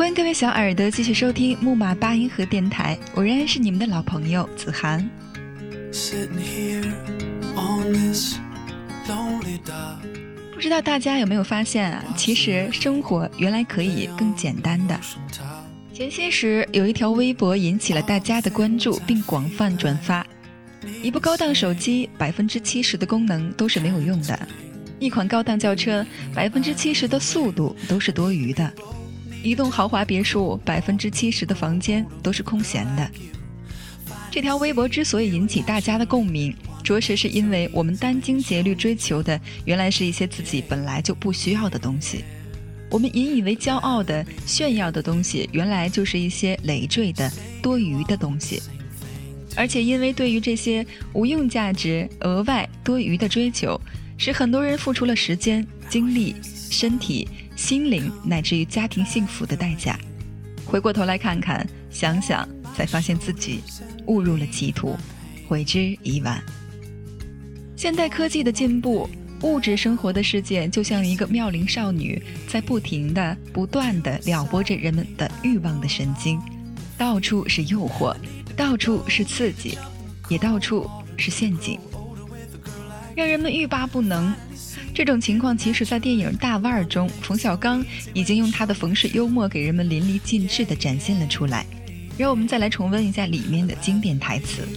欢迎各位小耳朵继续收听木马八音盒电台，我仍然是你们的老朋友子涵。不知道大家有没有发现啊？其实生活原来可以更简单的。前些时有一条微博引起了大家的关注，并广泛转发。一部高档手机百分之七十的功能都是没有用的，一款高档轿车百分之七十的速度都是多余的，一栋豪华别墅百分之七十的房间都是空闲的。这条微博之所以引起大家的共鸣。着实是因为我们殚精竭虑追求的，原来是一些自己本来就不需要的东西；我们引以为骄傲的、炫耀的东西，原来就是一些累赘的、多余的东西。而且，因为对于这些无用价值、额外多余的追求，使很多人付出了时间、精力、身体、心灵，乃至于家庭幸福的代价。回过头来看看、想想，才发现自己误入了歧途，悔之已晚。现代科技的进步，物质生活的世界就像一个妙龄少女，在不停的、不断的撩拨着人们的欲望的神经，到处是诱惑，到处是刺激，也到处是陷阱，让人们欲罢不能。这种情况，其实在电影《大腕》中，冯小刚已经用他的冯氏幽默给人们淋漓尽致地展现了出来。让我们再来重温一下里面的经典台词。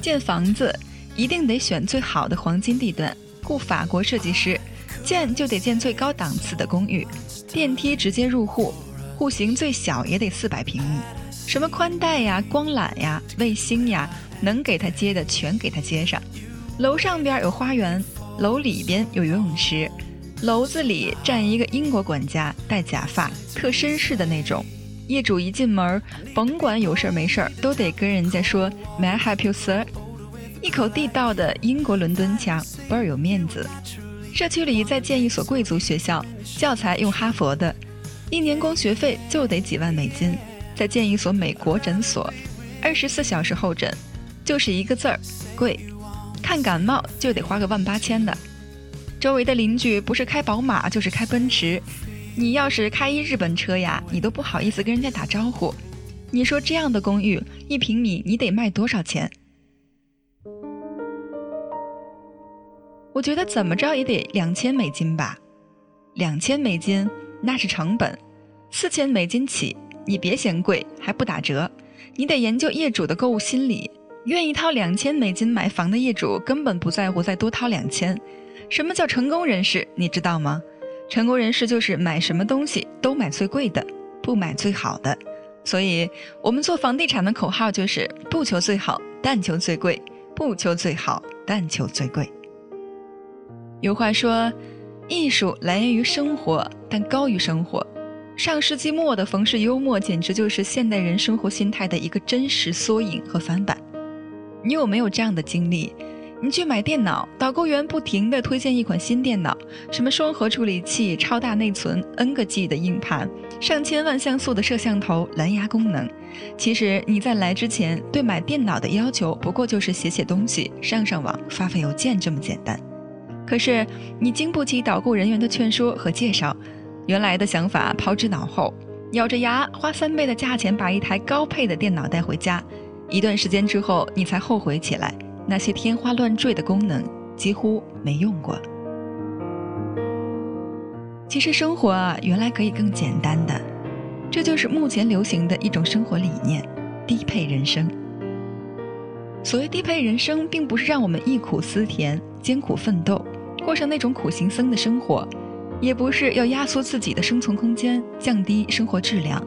建房子一定得选最好的黄金地段，雇法国设计师，建就得建最高档次的公寓，电梯直接入户，户型最小也得四百平米，什么宽带呀、光缆呀、卫星呀，能给他接的全给他接上。楼上边有花园，楼里边有游泳池，楼子里站一个英国管家，戴假发，特绅士的那种。业主一进门，甭管有事儿没事儿都得跟人家说 “May I help you, sir？” 一口地道的英国伦敦腔，倍儿有面子。社区里再建一所贵族学校，教材用哈佛的，一年光学费就得几万美金。再建一所美国诊所，二十四小时候诊，就是一个字儿贵。看感冒就得花个万八千的。周围的邻居不是开宝马就是开奔驰。你要是开一日本车呀，你都不好意思跟人家打招呼。你说这样的公寓一平米你得卖多少钱？我觉得怎么着也得两千美金吧。两千美金那是成本，四千美金起，你别嫌贵还不打折。你得研究业主的购物心理，愿意掏两千美金买房的业主根本不在乎再多掏两千。什么叫成功人士？你知道吗？成功人士就是买什么东西都买最贵的，不买最好的。所以，我们做房地产的口号就是不求最好，但求最贵；不求最好，但求最贵。有话说，艺术来源于生活，但高于生活。上世纪末的冯氏幽默，简直就是现代人生活心态的一个真实缩影和翻版。你有没有这样的经历？你去买电脑，导购员不停地推荐一款新电脑，什么双核处理器、超大内存、N 个 G 的硬盘、上千万像素的摄像头、蓝牙功能。其实你在来之前对买电脑的要求，不过就是写写东西、上上网、发发邮件这么简单。可是你经不起导购人员的劝说和介绍，原来的想法抛之脑后，咬着牙花三倍的价钱把一台高配的电脑带回家。一段时间之后，你才后悔起来。那些天花乱坠的功能几乎没用过。其实生活啊，原来可以更简单的，这就是目前流行的一种生活理念——低配人生。所谓低配人生，并不是让我们忆苦思甜、艰苦奋斗，过上那种苦行僧的生活，也不是要压缩自己的生存空间、降低生活质量。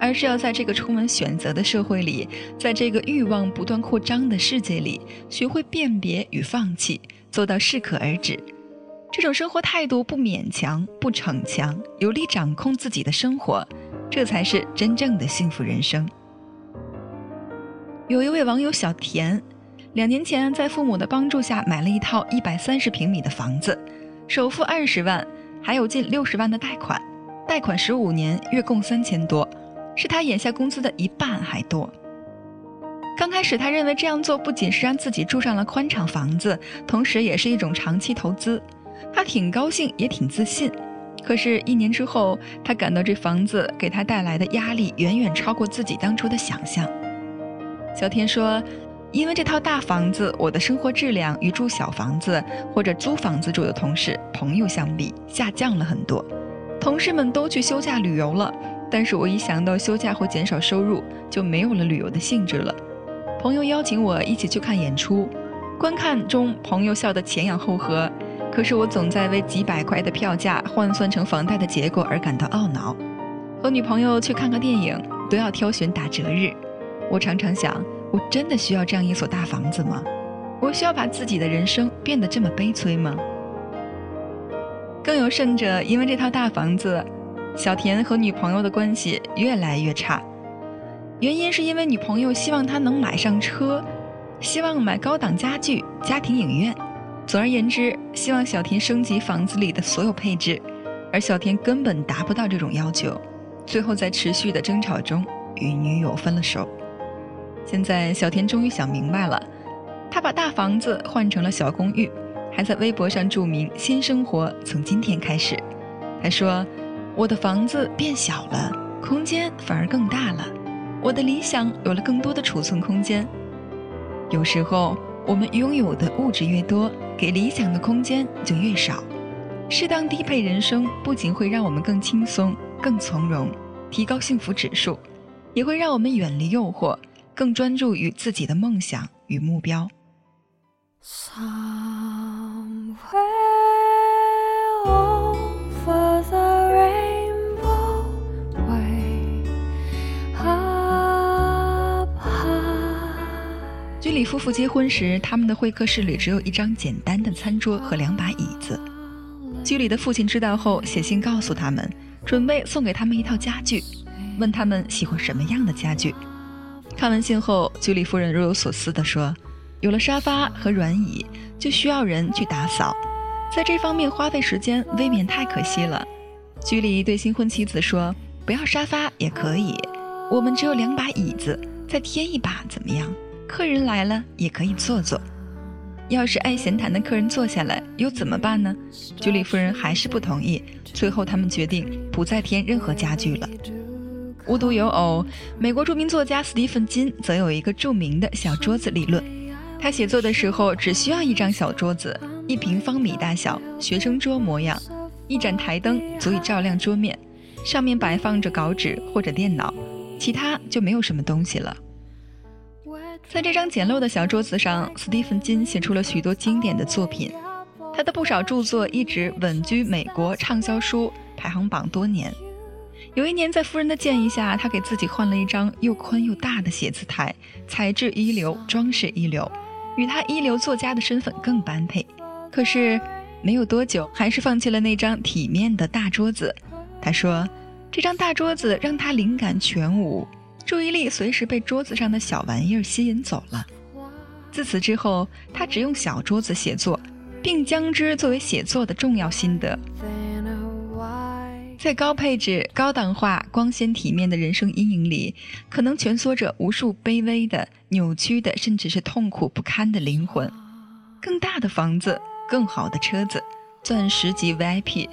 而是要在这个充满选择的社会里，在这个欲望不断扩张的世界里，学会辨别与放弃，做到适可而止。这种生活态度不勉强、不逞强，有力掌控自己的生活，这才是真正的幸福人生。有一位网友小田，两年前在父母的帮助下买了一套一百三十平米的房子，首付二十万，还有近六十万的贷款，贷款十五年，月供三千多。是他眼下工资的一半还多。刚开始，他认为这样做不仅是让自己住上了宽敞房子，同时也是一种长期投资。他挺高兴，也挺自信。可是，一年之后，他感到这房子给他带来的压力远远超过自己当初的想象。小天说：“因为这套大房子，我的生活质量与住小房子或者租房子住的同事、朋友相比，下降了很多。同事们都去休假旅游了，但是我一想到休假会减少收入，就没有了旅游的兴致了。朋友邀请我一起去看演出，观看中，朋友笑得前仰后合。”可是我总在为几百块的票价换算成房贷的结果而感到懊恼。和女朋友去看个电影都要挑选打折日，我常常想：我真的需要这样一所大房子吗？我需要把自己的人生变得这么悲催吗？更有甚者，因为这套大房子，小田和女朋友的关系越来越差。原因是因为女朋友希望他能买上车，希望买高档家具、家庭影院。总而言之，希望小田升级房子里的所有配置，而小田根本达不到这种要求，最后在持续的争吵中与女友分了手。现在小田终于想明白了，他把大房子换成了小公寓，还在微博上注明新生活从今天开始。他说：“我的房子变小了，空间反而更大了，我的理想有了更多的储存空间。有时候。”我们拥有的物质越多，给理想的空间就越少。适当低配人生不仅会让我们更轻松、更从容，提高幸福指数，也会让我们远离诱惑，更专注于自己的梦想与目标。居里夫妇结婚时，他们的会客室里只有一张简单的餐桌和两把椅子。居里的父亲知道后，写信告诉他们，准备送给他们一套家具，问他们喜欢什么样的家具。看完信后，居里夫人若有所思地说：“有了沙发和软椅，就需要人去打扫，在这方面花费时间未免太可惜了。”居里对新婚妻子说：“不要沙发也可以，我们只有两把椅子，再添一把怎么样？”客人来了也可以坐坐，要是爱闲谈的客人坐下来又怎么办呢？居里夫人还是不同意。最后他们决定不再添任何家具了。无独有偶，美国著名作家斯蒂芬金则有一个著名的小桌子理论。他写作的时候只需要一张小桌子，一平方米大小，学生桌模样，一盏台灯足以照亮桌面，上面摆放着稿纸或者电脑，其他就没有什么东西了。在这张简陋的小桌子上，斯蒂芬金写出了许多经典的作品。他的不少著作一直稳居美国畅销书排行榜多年。有一年，在夫人的建议下，他给自己换了一张又宽又大的写字台，材质一流，装饰一流，与他一流作家的身份更般配。可是，没有多久，还是放弃了那张体面的大桌子。他说：“这张大桌子让他灵感全无。”注意力随时被桌子上的小玩意儿吸引走了。自此之后，他只用小桌子写作，并将之作为写作的重要心得。在高配置、高档化、光鲜体面的人生阴影里，可能蜷缩着无数卑微的、扭曲的，甚至是痛苦不堪的灵魂。更大的房子，更好的车子，钻石级 VIP，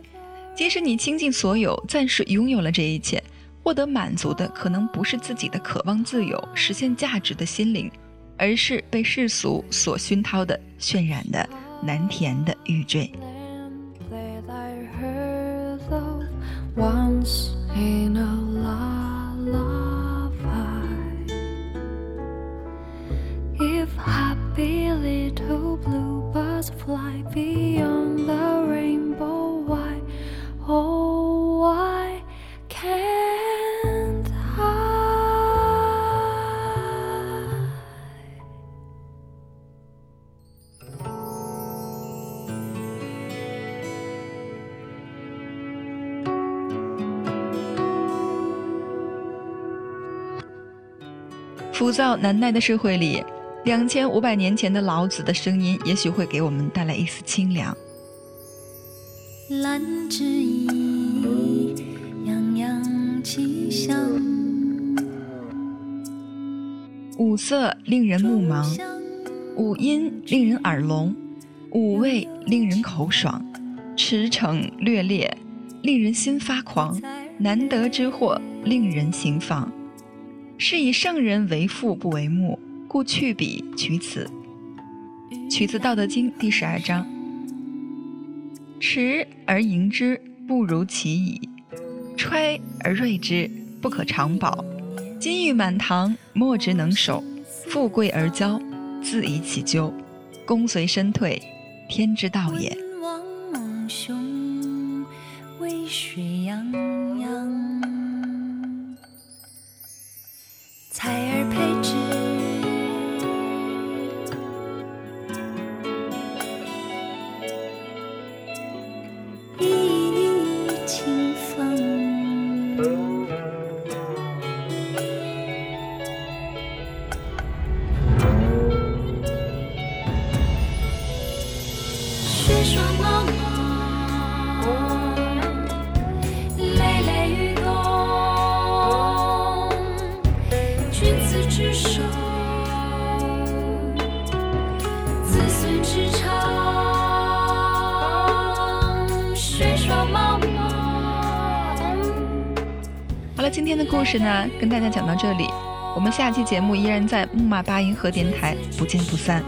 即使你倾尽所有，暂时拥有了这一切。获得满足的可能不是自己的渴望自由、实现价值的心灵，而是被世俗所熏陶的渲染的难填的欲坠。once in a lullaby. If happy little bluebirds fly beyond the rainbow, why? Oh, 浮躁难耐的社会里，两千五百年前的老子的声音，也许会给我们带来一丝清凉。兰之意。五色令人目盲，五音令人耳聋，五味令人口爽，驰骋略猎，令人心发狂；难得之货，令人行妨。是以圣人为父不为目，故去彼取此。取自《道德经》第十二章。持而盈之，不如其已；揣而锐之，不可长保。金玉满堂，莫之能守；富贵而骄，自以其咎。功遂身退，天之道也。今天的故事呢跟大家讲到这里。我们下期节目依然在木马八音盒电台不见不散。